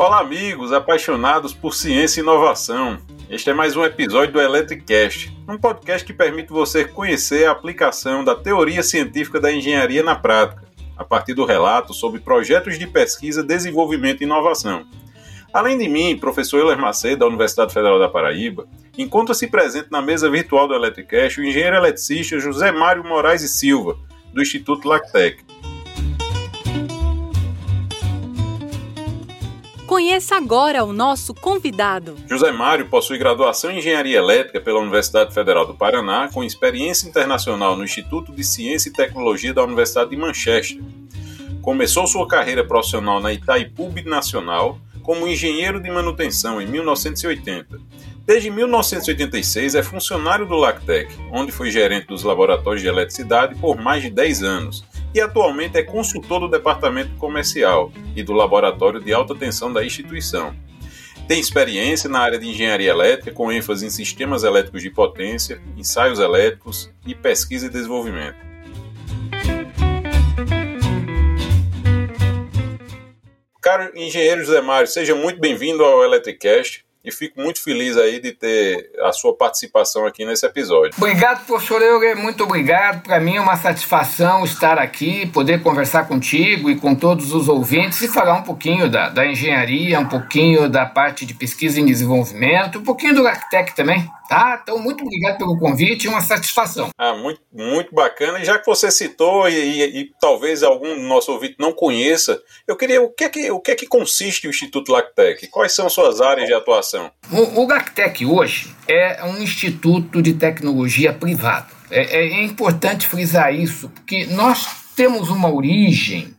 Olá, amigos apaixonados por ciência e inovação. Este é mais um episódio do Electricast, um podcast que permite você conhecer a aplicação da teoria científica da engenharia na prática, a partir do relato sobre projetos de pesquisa, desenvolvimento e inovação. Além de mim, professor Euler Macedo, da Universidade Federal da Paraíba, encontra-se presente na mesa virtual do Electricast o engenheiro eletricista José Mário Moraes e Silva, do Instituto Lactec. Conheça agora o nosso convidado. José Mário possui graduação em Engenharia Elétrica pela Universidade Federal do Paraná, com experiência internacional no Instituto de Ciência e Tecnologia da Universidade de Manchester. Começou sua carreira profissional na Itaipu Nacional como engenheiro de manutenção em 1980. Desde 1986 é funcionário do Lactec, onde foi gerente dos laboratórios de eletricidade por mais de 10 anos e atualmente é consultor do departamento comercial e do laboratório de alta tensão da instituição. Tem experiência na área de engenharia elétrica, com ênfase em sistemas elétricos de potência, ensaios elétricos e pesquisa e desenvolvimento. Caro engenheiro José Mário, seja muito bem-vindo ao Electricast e fico muito feliz aí de ter a sua participação aqui nesse episódio. Obrigado, professor Euler, muito obrigado. Para mim é uma satisfação estar aqui, poder conversar contigo e com todos os ouvintes e falar um pouquinho da, da engenharia, um pouquinho da parte de pesquisa e desenvolvimento, um pouquinho do Arquitect também. Tá? Então, muito obrigado pelo convite, uma satisfação. Ah, muito, muito bacana. E já que você citou e, e, e talvez algum do nosso ouvinte não conheça, eu queria o que é que, o que, é que consiste o Instituto Lactec? Quais são suas áreas de atuação? O, o Lactec hoje é um instituto de tecnologia privado. É, é importante frisar isso, porque nós temos uma origem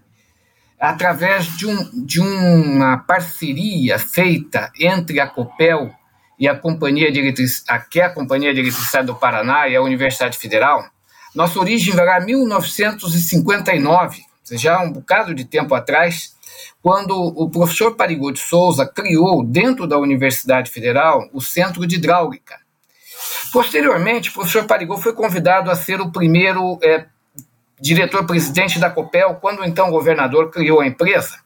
através de, um, de uma parceria feita entre a COPEL e a Companhia de Eletricidade, que é a Companhia de Eletricidade do Paraná e a Universidade Federal, nossa origem vai lá em 1959, já um bocado de tempo atrás, quando o professor Parigô de Souza criou, dentro da Universidade Federal, o Centro de Hidráulica. Posteriormente, o professor Parigô foi convidado a ser o primeiro é, diretor-presidente da COPEL, quando então o governador criou a empresa.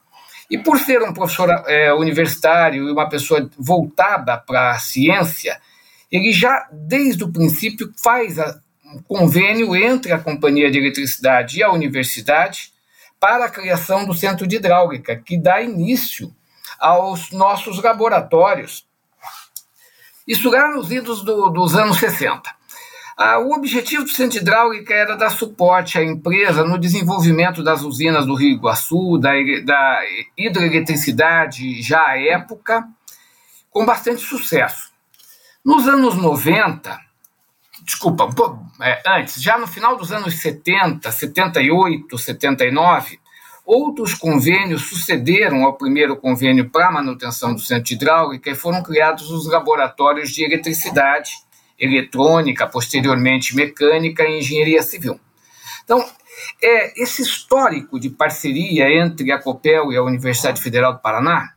E por ser um professor é, universitário e uma pessoa voltada para a ciência, ele já, desde o princípio, faz a, um convênio entre a Companhia de Eletricidade e a universidade para a criação do Centro de Hidráulica, que dá início aos nossos laboratórios. Isso lá nos idos do, dos anos 60. Ah, o objetivo do Centro Hidráulica era dar suporte à empresa no desenvolvimento das usinas do Rio Iguaçu, da, da hidroeletricidade já à época, com bastante sucesso. Nos anos 90, desculpa, é, antes, já no final dos anos 70, 78, 79, outros convênios sucederam ao primeiro convênio para manutenção do centro hidráulica e foram criados os laboratórios de eletricidade eletrônica, posteriormente mecânica e engenharia civil. Então, é, esse histórico de parceria entre a COPEL e a Universidade Federal do Paraná,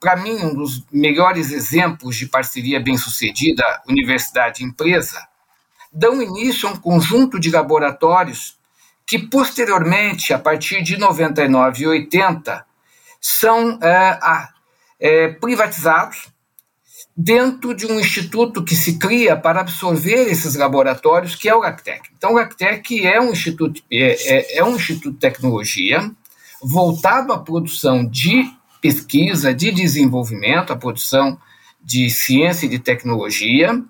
para mim, um dos melhores exemplos de parceria bem-sucedida universidade-empresa, dão início a um conjunto de laboratórios que, posteriormente, a partir de 99 e 80, são é, é, privatizados dentro de um instituto que se cria para absorver esses laboratórios, que é o LACTEC. Então, o LACTEC é um instituto, é, é, é um instituto de tecnologia voltado à produção de pesquisa, de desenvolvimento, à produção de ciência e de tecnologia,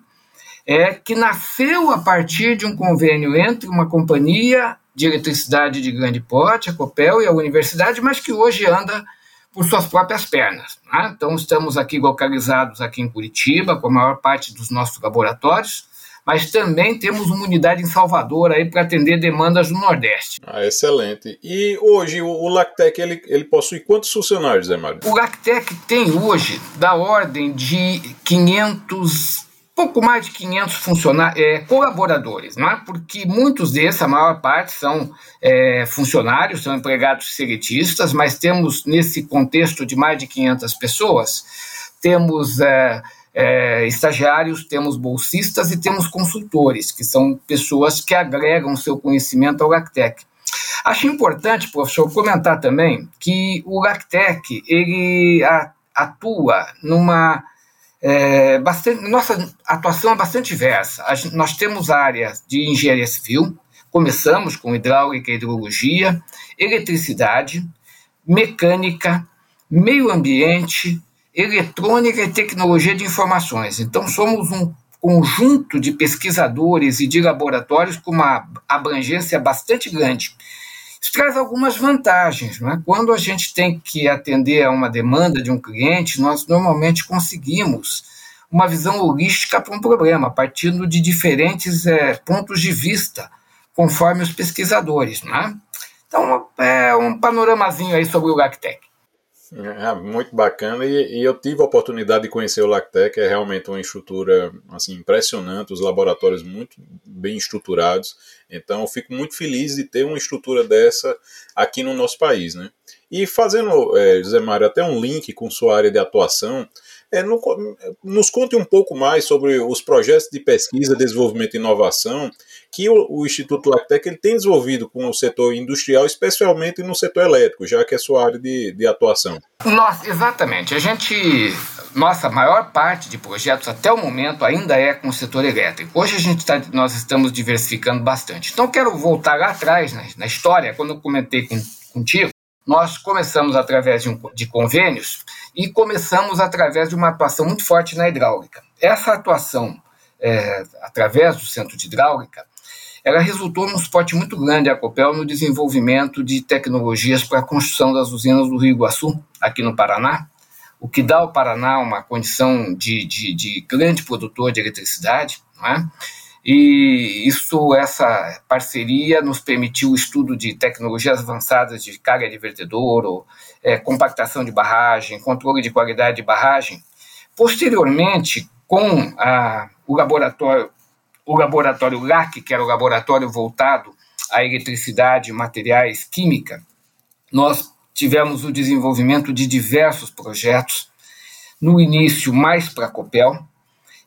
é, que nasceu a partir de um convênio entre uma companhia de eletricidade de grande porte, a Copel, e a universidade, mas que hoje anda por suas próprias pernas. Né? Então, estamos aqui localizados aqui em Curitiba, com a maior parte dos nossos laboratórios, mas também temos uma unidade em Salvador aí para atender demandas do Nordeste. Ah, excelente. E hoje o, Lactec ele, ele possui quantos funcionários, Zé Mário? O Lactec tem hoje da ordem de 500 pouco mais de 500 funcionários, é, colaboradores, né? porque muitos desses, a maior parte, são é, funcionários, são empregados seletistas, mas temos, nesse contexto de mais de 500 pessoas, temos é, é, estagiários, temos bolsistas e temos consultores, que são pessoas que agregam seu conhecimento ao LACTEC. Acho importante, professor, comentar também que o LACTEC, ele, atua numa é, bastante, nossa atuação é bastante diversa. Gente, nós temos áreas de engenharia civil, começamos com hidráulica e hidrologia, eletricidade, mecânica, meio ambiente, eletrônica e tecnologia de informações. Então, somos um conjunto de pesquisadores e de laboratórios com uma abrangência bastante grande. Isso traz algumas vantagens. Né? Quando a gente tem que atender a uma demanda de um cliente, nós normalmente conseguimos uma visão holística para um problema, partindo de diferentes é, pontos de vista, conforme os pesquisadores. Né? Então, é um panoramazinho aí sobre o LACTEC. É, muito bacana e, e, eu tive a oportunidade de conhecer o Lactec, é realmente uma estrutura assim, impressionante, os laboratórios muito bem estruturados, então eu fico muito feliz de ter uma estrutura dessa aqui no nosso país. Né? E fazendo, é, José Mário, até um link com sua área de atuação, é, no, nos conte um pouco mais sobre os projetos de pesquisa, desenvolvimento e inovação que o, o Instituto Lactec ele tem desenvolvido com o setor industrial, especialmente no setor elétrico, já que é sua área de, de atuação. Nossa, exatamente. A gente, nossa maior parte de projetos até o momento ainda é com o setor elétrico. Hoje a gente tá, nós estamos diversificando bastante. Então quero voltar lá atrás na, na história, quando eu comentei com, contigo, nós começamos através de, um, de convênios e começamos através de uma atuação muito forte na hidráulica. Essa atuação é, através do centro de hidráulica ela resultou num suporte muito grande à Copel no desenvolvimento de tecnologias para a construção das usinas do Rio Iguaçu, aqui no Paraná, o que dá ao Paraná uma condição de, de, de grande produtor de eletricidade, não é? E isso, essa parceria nos permitiu o estudo de tecnologias avançadas de carga de vertedouro, é, compactação de barragem, controle de qualidade de barragem. Posteriormente, com a, o laboratório o laboratório LAC, que era o laboratório voltado à eletricidade, materiais, química, nós tivemos o desenvolvimento de diversos projetos, no início mais para a Copel.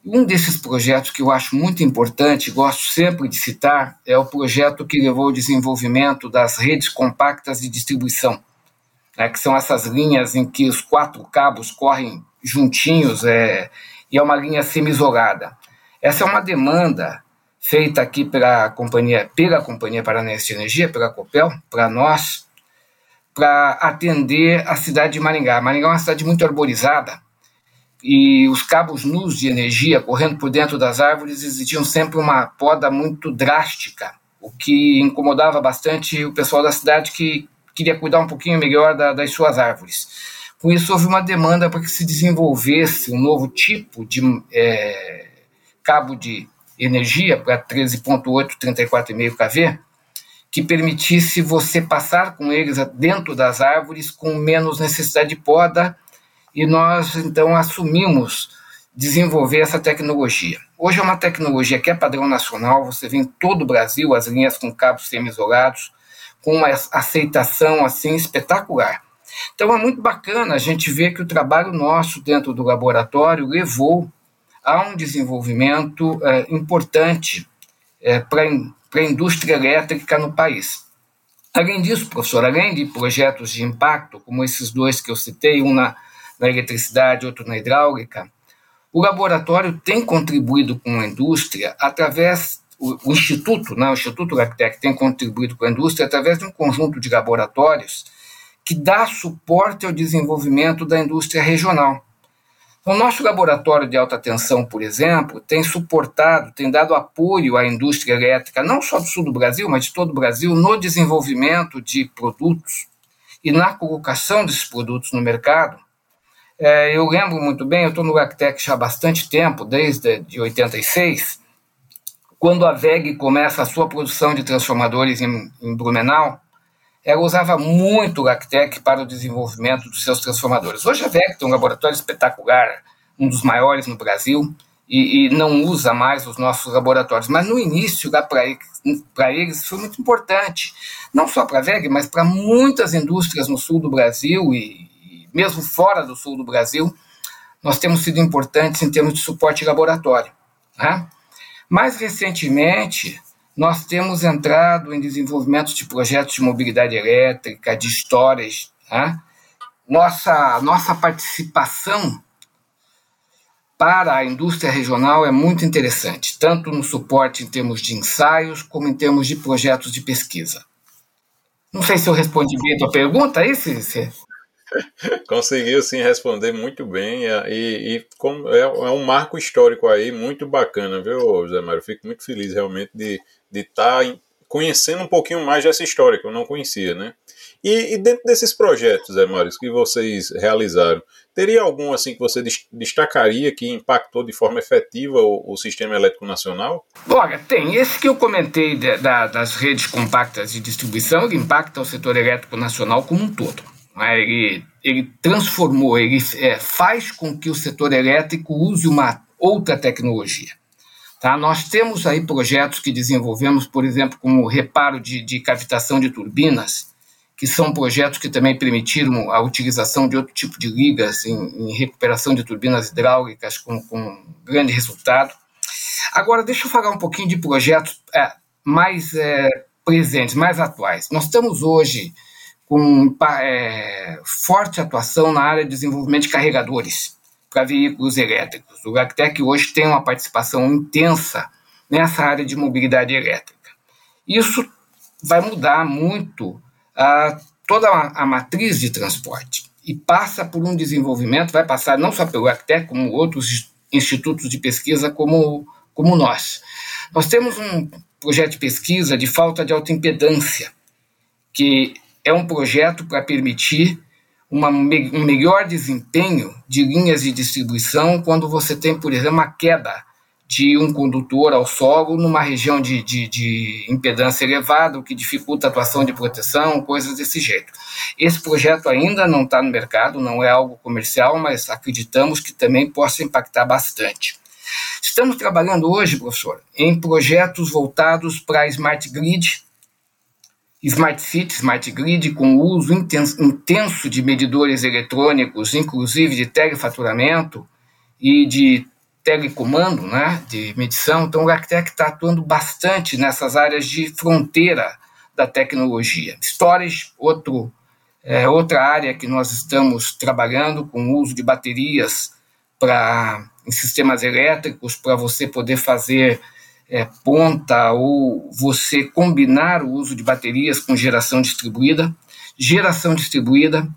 Um desses projetos que eu acho muito importante, gosto sempre de citar, é o projeto que levou ao desenvolvimento das redes compactas de distribuição, né, que são essas linhas em que os quatro cabos correm juntinhos é, e é uma linha semi-isolada. Essa é uma demanda feita aqui pela companhia, pela Companhia Paranaense de Energia, pela Copel, para nós, para atender a cidade de Maringá. Maringá é uma cidade muito arborizada e os cabos nus de energia correndo por dentro das árvores exigiam sempre uma poda muito drástica, o que incomodava bastante o pessoal da cidade que queria cuidar um pouquinho melhor da, das suas árvores. Com isso, houve uma demanda para que se desenvolvesse um novo tipo de é, cabo de energia para 13.8, 34,5 kV, que permitisse você passar com eles dentro das árvores com menos necessidade de poda, e nós então assumimos desenvolver essa tecnologia. Hoje é uma tecnologia que é padrão nacional, você vê em todo o Brasil as linhas com cabos semi-isolados, com uma aceitação assim espetacular. Então é muito bacana a gente ver que o trabalho nosso dentro do laboratório levou há um desenvolvimento é, importante é, para a indústria elétrica no país. Além disso, professor, além de projetos de impacto, como esses dois que eu citei, um na, na eletricidade, outro na hidráulica, o laboratório tem contribuído com a indústria através o, o Instituto, né, o Instituto LabTech tem contribuído com a indústria através de um conjunto de laboratórios que dá suporte ao desenvolvimento da indústria regional. O nosso laboratório de alta tensão, por exemplo, tem suportado, tem dado apoio à indústria elétrica, não só do sul do Brasil, mas de todo o Brasil, no desenvolvimento de produtos e na colocação desses produtos no mercado. É, eu lembro muito bem, eu estou no Lactec já há bastante tempo, desde de 86, quando a VEG começa a sua produção de transformadores em, em ela usava muito o Lactec para o desenvolvimento dos seus transformadores. Hoje a VEC tem um laboratório espetacular, um dos maiores no Brasil, e, e não usa mais os nossos laboratórios. Mas no início, para eles, foi muito importante, não só para a VEG, mas para muitas indústrias no sul do Brasil e mesmo fora do sul do Brasil, nós temos sido importantes em termos de suporte laboratório. Né? Mais recentemente, nós temos entrado em desenvolvimento de projetos de mobilidade elétrica, de histórias, né? nossa, nossa participação para a indústria regional é muito interessante, tanto no suporte em termos de ensaios, como em termos de projetos de pesquisa. Não sei se eu respondi bem a tua pergunta, aí, se, Conseguiu sim responder muito bem e, e como é, é, um marco histórico aí muito bacana, viu, José Mário? Fico muito feliz realmente de estar tá conhecendo um pouquinho mais dessa história que eu não conhecia, né? E, e dentro desses projetos, Zé Mário, que vocês realizaram, teria algum assim que você destacaria que impactou de forma efetiva o, o sistema elétrico nacional? Olha, tem. Esse que eu comentei de, da, das redes compactas de distribuição, ele impacta o setor elétrico nacional como um todo. Né? Ele, ele transformou, ele é, faz com que o setor elétrico use uma outra tecnologia. Tá? Nós temos aí projetos que desenvolvemos, por exemplo, como reparo de, de cavitação de turbinas, que são projetos que também permitiram a utilização de outro tipo de ligas em, em recuperação de turbinas hidráulicas com, com, grande resultado. Agora, deixa eu falar um pouquinho de projetos é, mais é, presentes, mais atuais. Nós estamos hoje com é, forte atuação na área de desenvolvimento de carregadores para veículos elétricos. O GACTEC hoje tem uma participação intensa nessa área de mobilidade elétrica. Isso vai mudar muito a, toda a, a matriz de transporte e passa por um desenvolvimento, vai passar não só pelo GACTEC, como outros institutos de pesquisa como, como nós. Nós temos um projeto de pesquisa de falta de autoimpedância, que é um projeto para permitir uma, um melhor desempenho de linhas de distribuição quando você tem, por exemplo, uma queda de um condutor ao solo numa região de, de, de, impedância elevada, o que dificulta a atuação de proteção, coisas desse jeito. Esse projeto ainda não está no mercado, não é algo comercial, mas acreditamos que também possa impactar bastante. Estamos trabalhando hoje, professor, em projetos voltados para a Smart Grid, Smart City, Smart Grid, com uso intenso de medidores eletrônicos, inclusive de telefaturamento e de telecomando, né, de medição. Então, o Arquitect está atuando bastante nessas áreas de fronteira da tecnologia. Storage, outro, é, outra área que nós estamos trabalhando com o uso de baterias para em sistemas elétricos para você poder fazer é, ponta ou você combinar o uso de baterias com geração distribuída. Geração distribuída,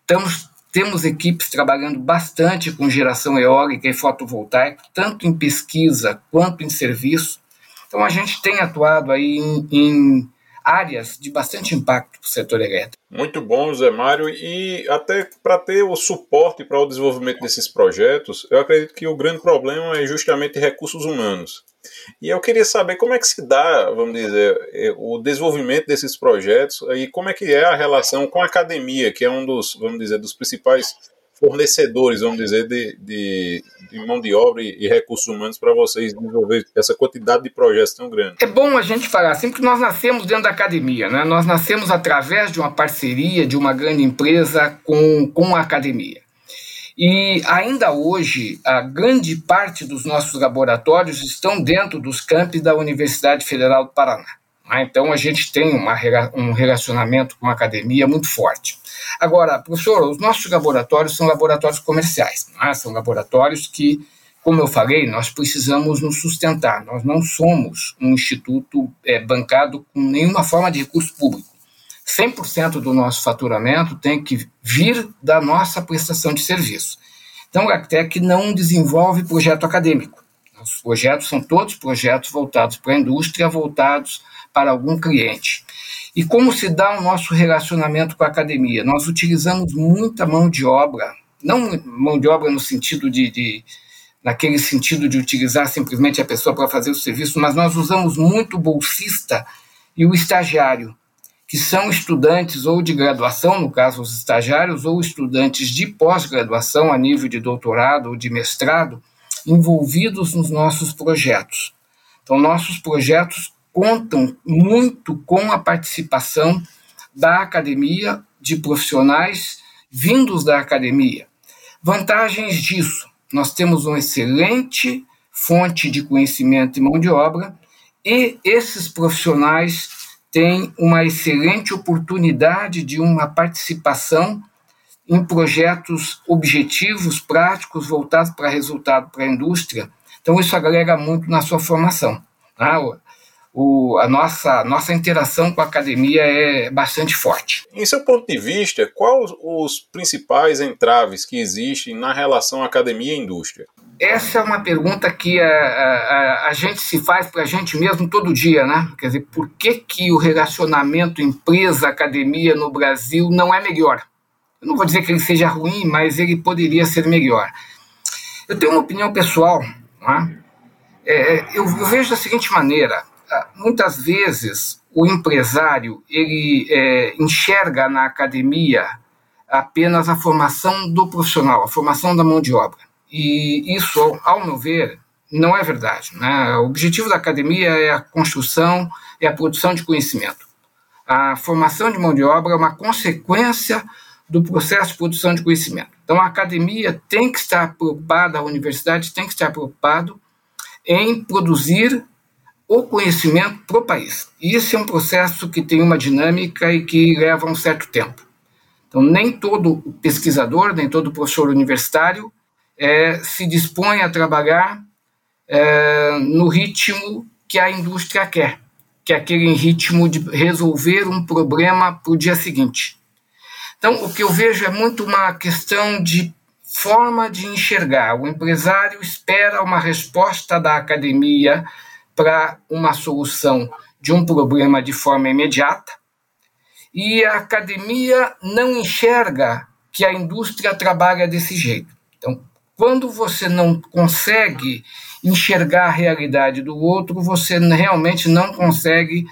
estamos, temos equipes trabalhando bastante com geração eólica e fotovoltaica, tanto em pesquisa quanto em serviço. Então a gente tem atuado aí em, em áreas de bastante impacto para o setor elétrico. Muito bom, Zé Mário. E até para ter o suporte para o desenvolvimento desses projetos, eu acredito que o grande problema é justamente recursos humanos. E eu queria saber como é que se dá, vamos dizer, eh, o desenvolvimento desses projetos e como é que é a relação com a academia, que é um dos, vamos dizer, dos principais fornecedores, vamos dizer, de, de, de mão de obra e, recursos humanos para vocês desenvolver essa quantidade de projetos tão grande. É bom a gente falar assim, porque nós nascemos dentro da academia, né? Nós nascemos através de uma parceria de uma grande empresa com, com a academia. E ainda hoje, a grande parte dos nossos laboratórios estão dentro dos campos da Universidade Federal do Paraná. Né? Então, a gente tem uma, um relacionamento com a academia muito forte. Agora, professor, os nossos laboratórios são laboratórios comerciais, é? são laboratórios que, como eu falei, nós precisamos nos sustentar. Nós não somos um instituto é, bancado com nenhuma forma de recurso público. 100% do nosso faturamento tem que vir da nossa prestação de serviço. Então, a Actec não desenvolve projeto acadêmico. Os projetos são todos projetos voltados para a indústria, voltados para algum cliente. E como se dá o nosso relacionamento com a academia? Nós utilizamos muita mão de obra, não mão de obra no sentido de, de naquele sentido de utilizar simplesmente a pessoa para fazer o serviço, mas nós usamos muito o bolsista e o estagiário, que são estudantes ou de graduação, no caso os estagiários, ou estudantes de pós-graduação a nível de doutorado ou de mestrado, envolvidos nos nossos projetos. Então, nossos projetos contam muito com a participação da academia, de profissionais vindos da academia. Vantagens disso: nós temos uma excelente fonte de conhecimento e mão de obra, e esses profissionais têm uma excelente oportunidade de uma participação em projetos objetivos, práticos, voltados para resultado para a indústria. Então, isso agrega muito na sua formação. Tá? O, a nossa, nossa interação com a academia é bastante forte. Em seu ponto de vista, quais os principais entraves que existem na relação academia e indústria? Essa é uma pergunta que a, a, a gente se faz para a gente mesmo todo dia, né? Quer dizer, por que, que o relacionamento empresa-academia no Brasil não é melhor? Eu não vou dizer que ele seja ruim, mas ele poderia ser melhor. Eu tenho uma opinião pessoal. Né? É, eu, eu, vejo da seguinte maneira: ah, muitas vezes o empresário ele é, enxerga na academia apenas a formação do profissional, a formação da mão de obra. E isso, ao meu ver, não é verdade. Né? O objetivo da academia é a construção e a produção de conhecimento. A formação de mão de obra é uma consequência do processo de produção de conhecimento. Então, a academia tem que estar preocupada, a universidade tem que estar preocupado em produzir o conhecimento para o país. Esse é um processo que tem uma dinâmica e que leva um certo tempo. Então, nem todo pesquisador, nem todo professor universitário é, se dispõe a trabalhar é, no ritmo que a indústria quer, que é aquele ritmo de resolver um problema para o dia seguinte. Então, o que eu vejo é muito uma questão de forma de enxergar. O empresário espera uma resposta da academia para uma solução de um problema de forma imediata, e a academia não enxerga que a indústria trabalha desse jeito. Então, quando você não consegue enxergar a realidade do outro, você realmente não consegue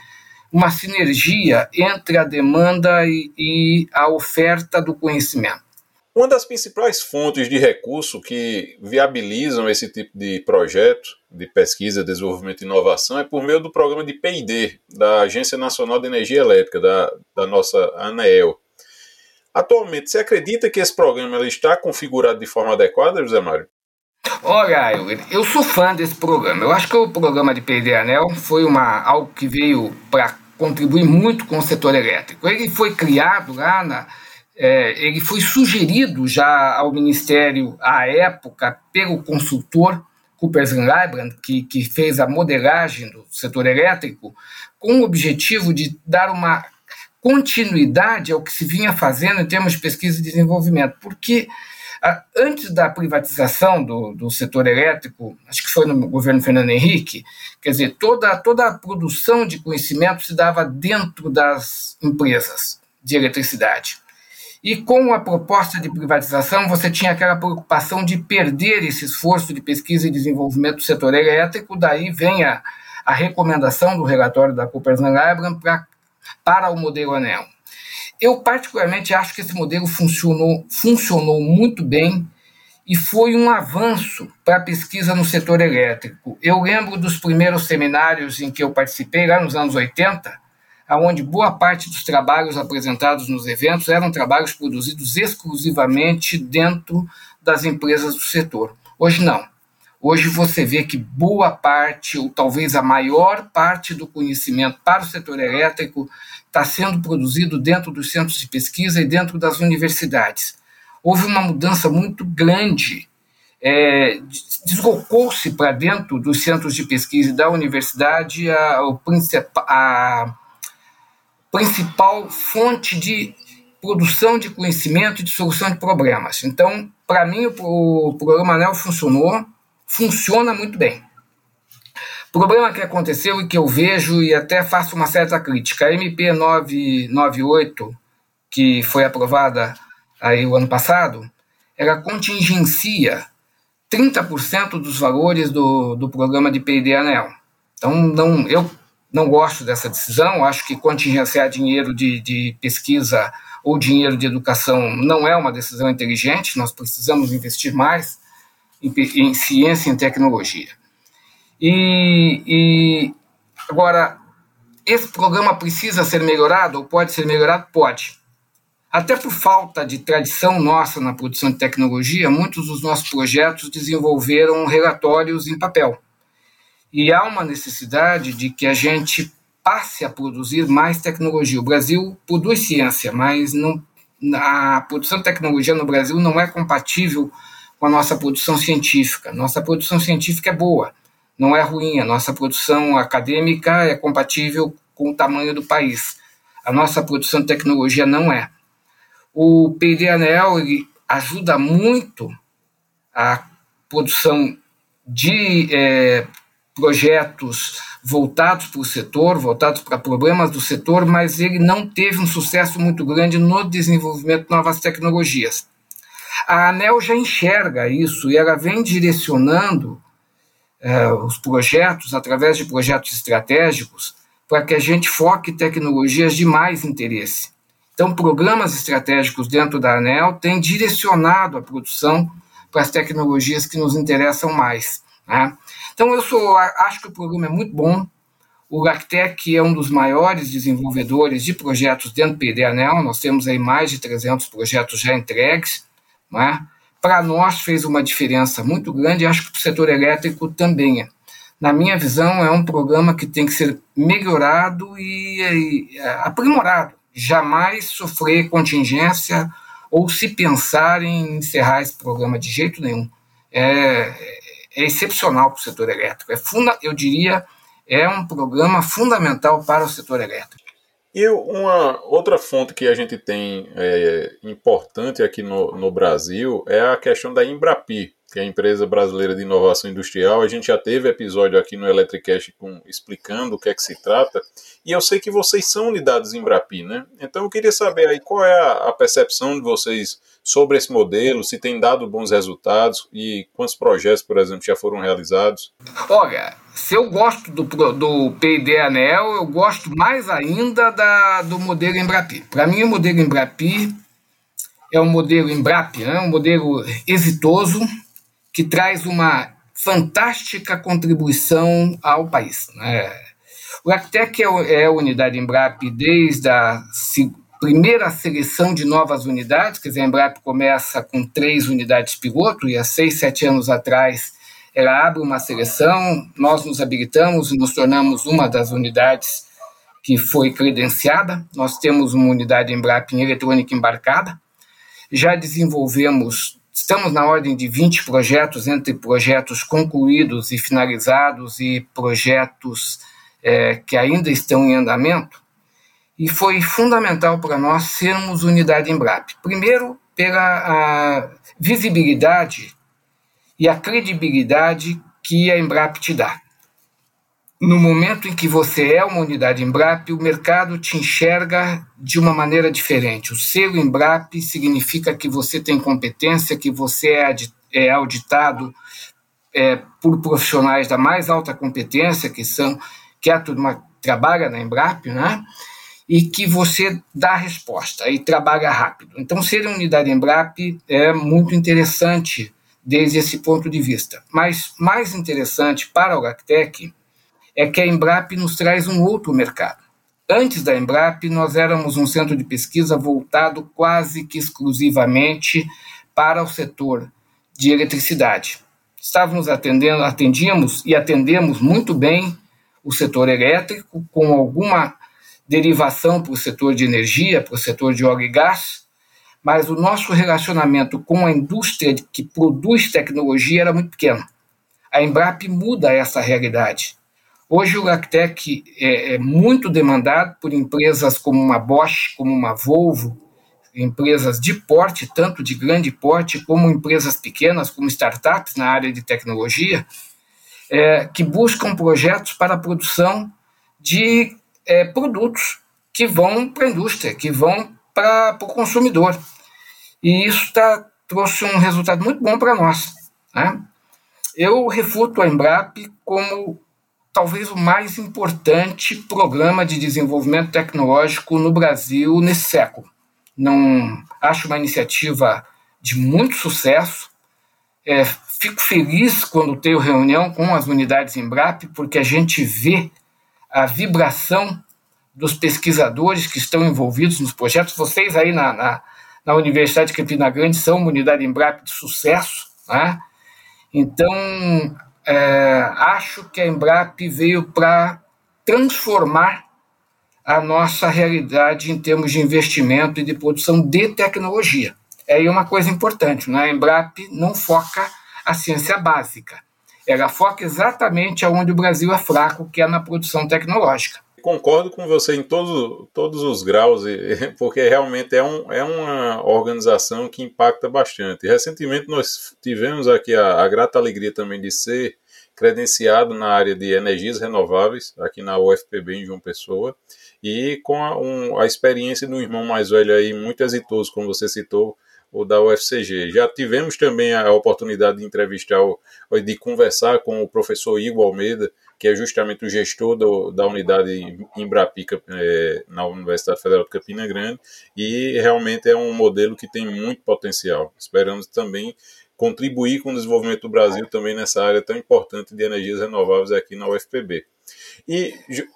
uma sinergia entre a demanda e, e a oferta do conhecimento. Uma das principais fontes de recurso que viabilizam esse tipo de projeto de pesquisa, desenvolvimento e inovação é por meio do programa de P&D da Agência Nacional de Energia Elétrica, da, da nossa ANEEL. Atualmente, você acredita que esse programa está configurado de forma adequada, José Mário? Olha, eu sou fã desse programa. Eu acho que o programa de PD Anel foi uma, algo que veio para contribuir muito com o setor elétrico. Ele foi criado lá na. É, ele foi sugerido já ao Ministério à época pelo consultor Cooper Leibland, que, que fez a modelagem do setor elétrico, com o objetivo de dar uma continuidade ao que se vinha fazendo em termos de pesquisa e desenvolvimento, porque antes da privatização do, do setor elétrico, acho que foi no governo Fernando Henrique, quer dizer, toda, toda a produção de conhecimento se dava dentro das empresas de eletricidade. E com a proposta de privatização, você tinha aquela preocupação de perder esse esforço de pesquisa e desenvolvimento do setor elétrico, daí vem a, a recomendação do relatório da Cooper Abraham para para o modelo ANEL. Eu, particularmente, acho que esse modelo funcionou, funcionou muito bem e foi um avanço para a pesquisa no setor elétrico. Eu lembro dos primeiros seminários em que eu participei, lá nos anos 80, onde boa parte dos trabalhos apresentados nos eventos eram trabalhos produzidos exclusivamente dentro das empresas do setor. Hoje não. Hoje você vê que boa parte, ou talvez a maior parte do conhecimento para o setor elétrico está sendo produzido dentro dos centros de pesquisa e dentro das universidades. Houve uma mudança muito grande, é, deslocou-se para dentro dos centros de pesquisa e da universidade a, a principal fonte de produção de conhecimento e de solução de problemas. Então, para mim, o, o programa ANEL funcionou funciona muito bem. O problema que aconteceu e que eu vejo e até faço uma certa crítica, a MP 998, que foi aprovada aí o ano passado, ela contingencia 30% dos valores do, do programa de P&D ANEL. Então, não, eu não gosto dessa decisão, acho que contingenciar dinheiro de, de pesquisa ou dinheiro de educação não é uma decisão inteligente, nós precisamos investir mais em, em ciência e tecnologia. E, e, agora, esse programa precisa ser melhorado ou pode ser melhorado? Pode. Até por falta de tradição nossa na produção de tecnologia, muitos dos nossos projetos desenvolveram relatórios em papel. E há uma necessidade de que a gente passe a produzir mais tecnologia. O Brasil produz ciência, mas não a produção de tecnologia no Brasil não é compatível com a nossa produção científica. Nossa produção científica é boa, não é ruim. A nossa produção acadêmica é compatível com o tamanho do país. A nossa produção de tecnologia não é. O PDANEL ajuda muito a produção de é, projetos voltados para o setor, voltados para problemas do setor, mas ele não teve um sucesso muito grande no desenvolvimento de novas tecnologias. A ANEL já enxerga isso e ela vem direcionando é, os projetos através de projetos estratégicos para que a gente foque tecnologias de mais interesse. Então, programas estratégicos dentro da ANEL têm direcionado a produção para as tecnologias que nos interessam mais. Né? Então, eu sou, acho que o programa é muito bom. O LACTEC é um dos maiores desenvolvedores de projetos dentro do PDANEL. Nós temos aí mais de 300 projetos já entregues. Né? Para nós fez uma diferença muito grande acho que para o setor elétrico também é. Na minha visão, é um programa que tem que ser melhorado e, e aprimorado. Jamais sofrer contingência ou se pensar em encerrar esse programa de jeito nenhum. É, é excepcional para o setor elétrico. É funda, eu diria, é um programa fundamental para o setor elétrico. E uma outra fonte que a gente tem é, importante aqui no, no Brasil é a questão da Embrapi, que é a empresa brasileira de inovação industrial. A gente já teve episódio aqui no Electricast com, explicando o que é que se trata. E eu sei que vocês são unidades Embrapi, né? Então eu queria saber aí qual é a, a percepção de vocês sobre esse modelo, se tem dado bons resultados e quantos projetos, por exemplo, já foram realizados. Olha, se eu gosto do, do P&D Anel, eu gosto mais ainda da, do modelo Embrapi. Para mim, o modelo Embrapi é um modelo Embrap, né? um modelo exitoso, que traz uma fantástica contribuição ao país. Né? O Actec é, é a unidade Embrap desde a primeira seleção de novas unidades, quer dizer, a Embrap começa com três unidades piloto, e há seis, sete anos atrás ela abre uma seleção, nós nos habilitamos e nos tornamos uma das unidades que foi credenciada. Nós temos uma unidade Embrap em eletrônica embarcada. Já desenvolvemos Estamos na ordem de 20 projetos, entre projetos concluídos e finalizados e projetos é, que ainda estão em andamento. E foi fundamental para nós sermos unidade Embrap. Primeiro, pela visibilidade e a credibilidade que a Embrap te dá no momento em que você é uma unidade Embrap, o mercado te enxerga de uma maneira diferente. O selo Embrap significa que você tem competência, que você é, é auditado é, por profissionais da mais alta competência, que são que a turma trabalha na Embrap, né? E que você dá resposta e trabalha rápido. Então, ser unidade Embrap é muito interessante desde esse ponto de vista. Mas mais interessante para o Lactec é que a Embrap nos traz um outro mercado. Antes da Embrap, nós éramos um centro de pesquisa voltado quase que exclusivamente para o setor de eletricidade. Estávamos atendendo, atendíamos e atendemos muito bem o setor elétrico, com alguma derivação para o setor de energia, para o setor de óleo e gás, mas o nosso relacionamento com a indústria que produz tecnologia era muito pequeno. A Embrap muda essa realidade. Hoje o Lactec é, é muito demandado por empresas como uma Bosch, como uma Volvo, empresas de porte, tanto de grande porte, como empresas pequenas, como startups na área de tecnologia, é, que buscam projetos para a produção de é, produtos que vão para a indústria, que vão para o consumidor. E isso tá, trouxe um resultado muito bom para nós. Né? Eu refuto a Embrap como talvez o mais importante programa de desenvolvimento tecnológico no Brasil nesse século. Não acho uma iniciativa de muito sucesso. É, fico feliz quando tenho reunião com as unidades Embrap, porque a gente vê a vibração dos pesquisadores que estão envolvidos nos projetos. Vocês aí na, na, na Universidade de Campina Grande são uma unidade Embrap de sucesso. Né? Então, é, acho que a Embrap veio para transformar a nossa realidade em termos de investimento e de produção de tecnologia. É uma coisa importante, né? a Embrap não foca a ciência básica, ela foca exatamente aonde o Brasil é fraco, que é na produção tecnológica. Concordo com você em todos, todos os graus, porque realmente é, um, é uma organização que impacta bastante. Recentemente nós tivemos aqui a, a grata alegria também de ser credenciado na área de energias renováveis, aqui na UFPB em João Pessoa, e com a, um, a experiência do irmão mais velho aí, muito exitoso, como você citou, o da UFCG. Já tivemos também a oportunidade de entrevistar, de conversar com o professor Igor Almeida, que é justamente o gestor do, da unidade Embrapica é, na Universidade Federal de Campina Grande, e realmente é um modelo que tem muito potencial. Esperamos também contribuir com o desenvolvimento do Brasil também nessa área tão importante de energias renováveis aqui na UFPB. E,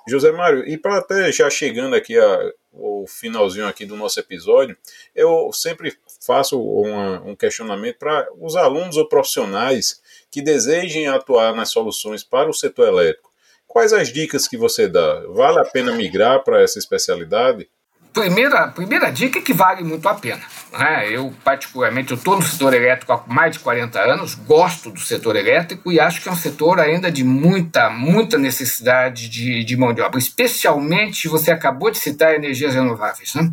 José Mário, e para até já chegando aqui a, o finalzinho aqui do nosso episódio, eu sempre faço uma, um questionamento para os alunos ou profissionais que desejem atuar nas soluções para o setor elétrico. Quais as dicas que você dá? Vale a pena migrar para essa especialidade? Primeira, primeira dica é que vale muito a pena. Né? Eu, particularmente, estou no setor elétrico há mais de 40 anos, gosto do setor elétrico e acho que é um setor ainda de muita, muita necessidade de, de mão de obra, especialmente, você acabou de citar energias renováveis. Né?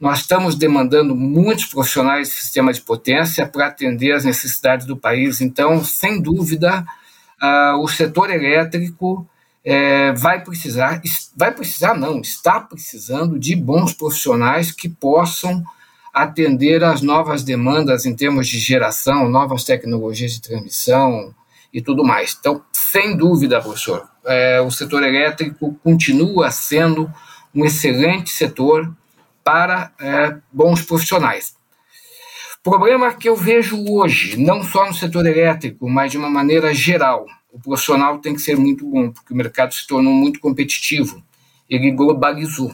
Nós estamos demandando muitos profissionais de sistema de potência para atender às necessidades do país, então, sem dúvida, uh, o setor elétrico é, vai precisar, vai precisar não, está precisando de bons profissionais que possam atender às novas demandas em termos de geração, novas tecnologias de transmissão e tudo mais. Então, sem dúvida, professor, é, o setor elétrico continua sendo um excelente setor para é, bons profissionais. Problema que eu vejo hoje, não só no setor elétrico, mas de uma maneira geral, o profissional tem que ser muito bom, porque o mercado se tornou muito competitivo, ele globalizou.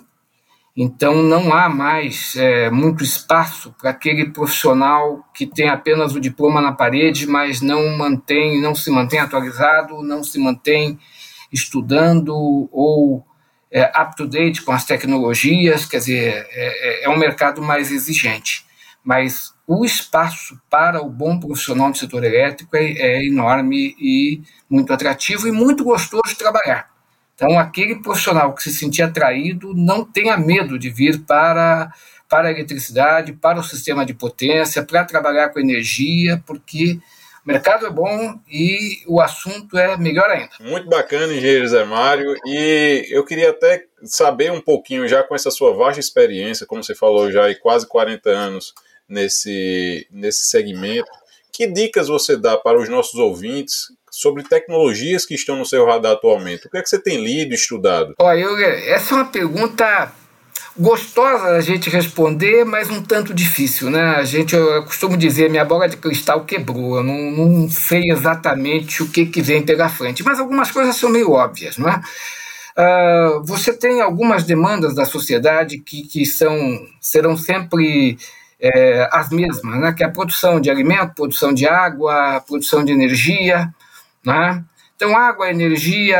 Então, não há mais é, muito espaço para aquele profissional que tem apenas o diploma na parede, mas não mantém, não se mantém atualizado, não se mantém estudando ou é, up to date com as tecnologias. Quer dizer, é, é, é um mercado mais exigente. Mas o espaço para o bom profissional do setor elétrico é, é enorme e muito atrativo e muito gostoso de trabalhar. Então, aquele profissional que se sentir atraído não tenha medo de vir para, para a eletricidade, para o sistema de potência, para trabalhar com energia, porque mercado é bom e o assunto é melhor ainda. Muito bacana, engenheiro Zé Mário. E eu queria até saber um pouquinho, já com essa sua vasta experiência, como você falou já, e quase 40 anos nesse, nesse segmento. Que dicas você dá para os nossos ouvintes sobre tecnologias que estão no seu radar atualmente? O que é que você tem lido e estudado? Olha, eu, essa é uma pergunta gostosa a gente responder, mas um tanto difícil, né? A gente, eu costumo dizer, minha bola de cristal quebrou, eu não, não sei exatamente o que, que vem pela frente, mas algumas coisas são meio óbvias, não é? Uh, você tem algumas demandas da sociedade que, que são, serão sempre é, as mesmas, né? que é a produção de alimento, produção de água, produção de energia. Né? Então, água, energia,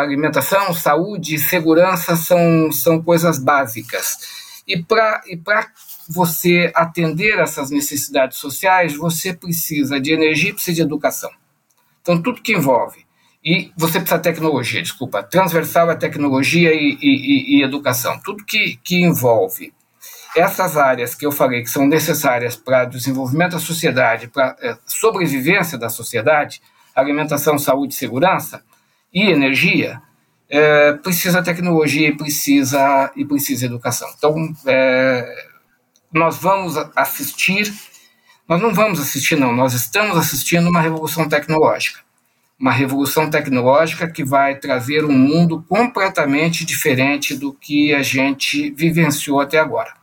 alimentação, saúde, segurança são, são coisas básicas. E para e você atender essas necessidades sociais, você precisa de energia e precisa de educação. Então, tudo que envolve. E você precisa de tecnologia, desculpa, transversal é tecnologia e, e, e educação. Tudo que, que envolve essas áreas que eu falei que são necessárias para o desenvolvimento da sociedade, para a é, sobrevivência da sociedade, alimentação, saúde, segurança e energia, é, precisa tecnologia e precisa, e precisa educação. Então, é, nós vamos assistir, nós não vamos assistir, não, nós estamos assistindo uma revolução tecnológica. Uma revolução tecnológica que vai trazer um mundo completamente diferente do que a gente vivenciou até agora.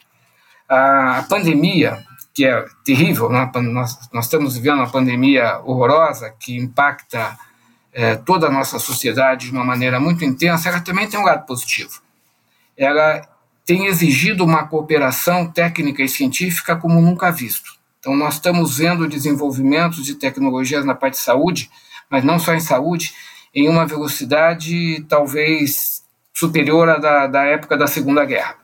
A pandemia, que é terrível, né? nós, nós estamos vivendo uma pandemia horrorosa que impacta é, toda a nossa sociedade de uma maneira muito intensa, ela também tem um lado positivo. Ela tem exigido uma cooperação técnica e científica como nunca visto. Então, nós estamos vendo desenvolvimentos de tecnologias na parte de saúde, mas não só em saúde, em uma velocidade talvez superior à da, da época da Segunda Guerra.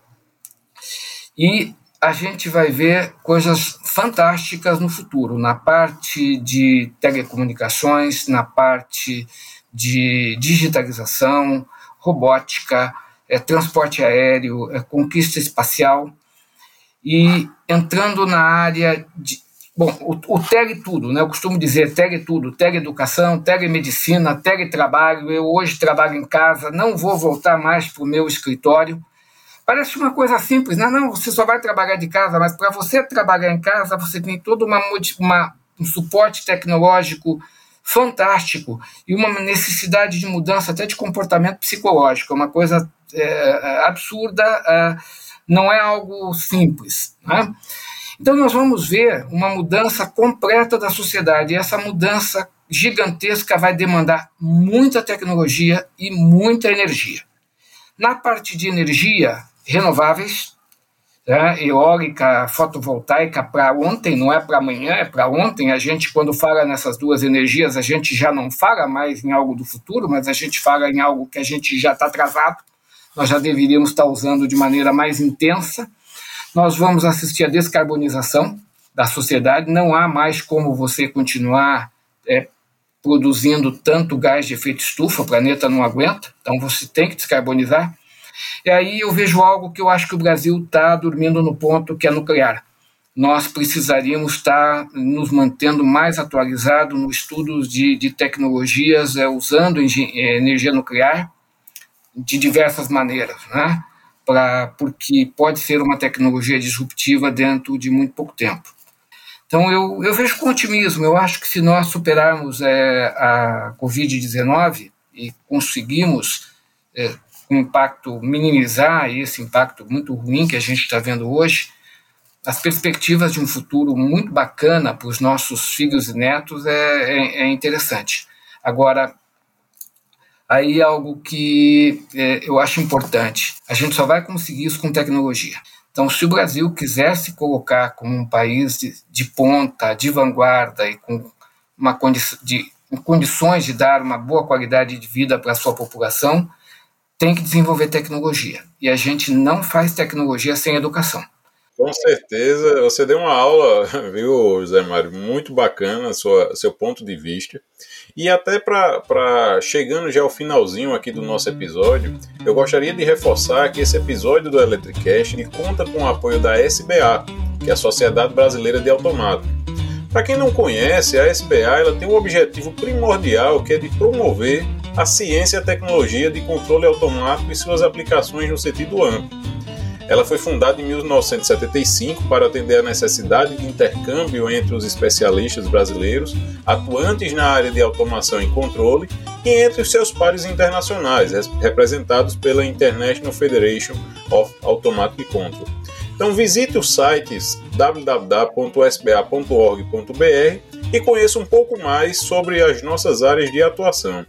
E a gente vai ver coisas fantásticas no futuro, na parte de telecomunicações, na parte de digitalização, robótica, é, transporte aéreo, é, conquista espacial e entrando na área de. Bom, o, o tele tudo, né? Eu costumo dizer tele tudo, teleeducação, telemedicina, teletrabalho. Eu hoje trabalho em casa, não vou voltar mais para o meu escritório. Parece uma coisa simples, né? Não, você só vai trabalhar de casa, mas para você trabalhar em casa, você tem todo uma, uma, um suporte tecnológico fantástico e uma necessidade de mudança até de comportamento psicológico, é uma coisa é, absurda, é, não é algo simples. Né? Então, nós vamos ver uma mudança completa da sociedade, e essa mudança gigantesca vai demandar muita tecnologia e muita energia. Na parte de energia, renováveis, né? eólica, fotovoltaica para ontem, não é para amanhã, é para ontem. A gente, quando fala nessas duas energias, a gente já não fala mais em algo do futuro, mas a gente fala em algo que a gente já está atrasado, nós já deveríamos estar tá usando de maneira mais intensa. Nós vamos assistir a descarbonização da sociedade, não há mais como você continuar é, produzindo tanto gás de efeito estufa, o planeta não aguenta, então você tem que descarbonizar. E aí eu vejo algo que eu acho que o Brasil está dormindo no ponto que é nuclear. Nós precisaríamos estar tá nos mantendo mais atualizados no estudos de, de tecnologias é, usando é, energia nuclear de diversas maneiras, né? Pra, porque pode ser uma tecnologia disruptiva dentro de muito pouco tempo. Então eu, eu vejo com otimismo, eu acho que se nós superarmos é, a Covid-19 e conseguimos é, um impacto, minimizar esse impacto muito ruim que a gente está vendo hoje, as perspectivas de um futuro muito bacana para os nossos filhos e netos é, é, é interessante. Agora, aí algo que é, eu acho importante. A gente só vai conseguir isso com tecnologia. Então, se o Brasil quiser se colocar como um país de, de ponta, de vanguarda e com uma condi de, condições de dar uma boa qualidade de vida para a sua população, tem que desenvolver tecnologia. E a gente não faz tecnologia sem educação. Com certeza, você deu uma aula, viu, José Mário? Muito bacana sua, seu ponto de vista. E até para chegando já ao finalzinho aqui do nosso episódio, eu gostaria de reforçar que esse episódio do Electricast conta com o apoio da SBA, que é a Sociedade Brasileira de Automática. Para quem não conhece, a SBA ela tem um objetivo primordial que é de promover a ciência e a tecnologia de controle automático e suas aplicações no sentido amplo. Ela foi fundada em 1975 para atender a necessidade de intercâmbio entre os especialistas brasileiros atuantes na área de automação e controle e entre os seus pares internacionais, representados pela International Federation of Automatic Control. Então visite os sites www.sba.org.br e conheça um pouco mais sobre as nossas áreas de atuação.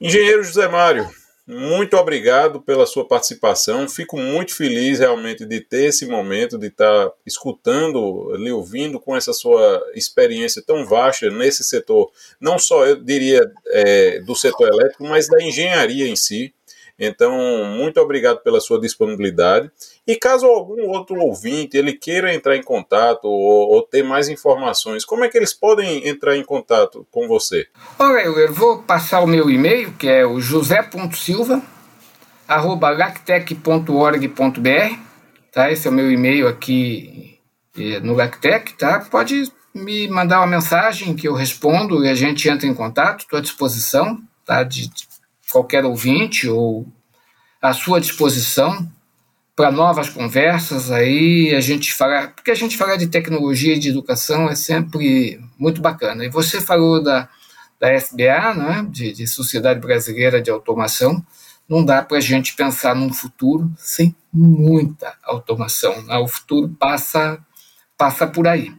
Engenheiro José Mário, muito obrigado pela sua participação. Fico muito feliz realmente de ter esse momento, de estar escutando, lhe ouvindo com essa sua experiência tão vasta nesse setor, não só eu diria é, do setor elétrico, mas da engenharia em si. Então, muito obrigado pela sua disponibilidade. E caso algum outro ouvinte ele queira entrar em contato ou, ou ter mais informações, como é que eles podem entrar em contato com você? Olha, eu vou passar o meu e-mail, que é o josé.silva, tá? Esse é o meu e-mail aqui eh, no Lactec, tá? Pode me mandar uma mensagem que eu respondo e a gente entra em contato, estou à disposição, tá? De qualquer ouvinte ou à sua disposição para novas conversas aí a gente falar porque a gente falar de tecnologia e de educação é sempre muito bacana. E você falou da, da SBA né de, de Sociedade Brasileira de Automação. Não dá para a gente pensar num futuro sem muita automação né? o futuro passa passa por aí.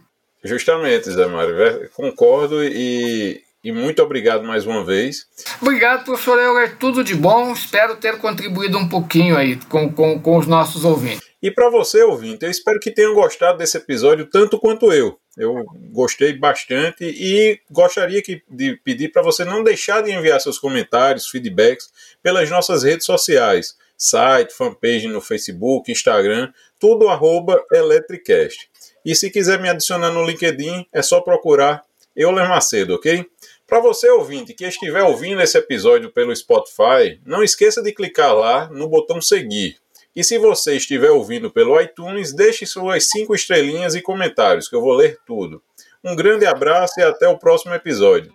Justamente Zé Mário concordo e e muito obrigado mais uma vez. Obrigado, professor Euler. Tudo de bom. Espero ter contribuído um pouquinho aí com, com, com os nossos ouvintes. E para você, ouvinte, eu espero que tenham gostado desse episódio tanto quanto eu. Eu gostei bastante e gostaria que, de pedir para você não deixar de enviar seus comentários, feedbacks pelas nossas redes sociais. site, fanpage no Facebook, Instagram, tudo arroba Eletricast. E se quiser me adicionar no LinkedIn, é só procurar Euler Macedo, ok? Para você ouvinte que estiver ouvindo esse episódio pelo Spotify, não esqueça de clicar lá no botão seguir. E se você estiver ouvindo pelo iTunes, deixe suas cinco estrelinhas e comentários, que eu vou ler tudo. Um grande abraço e até o próximo episódio.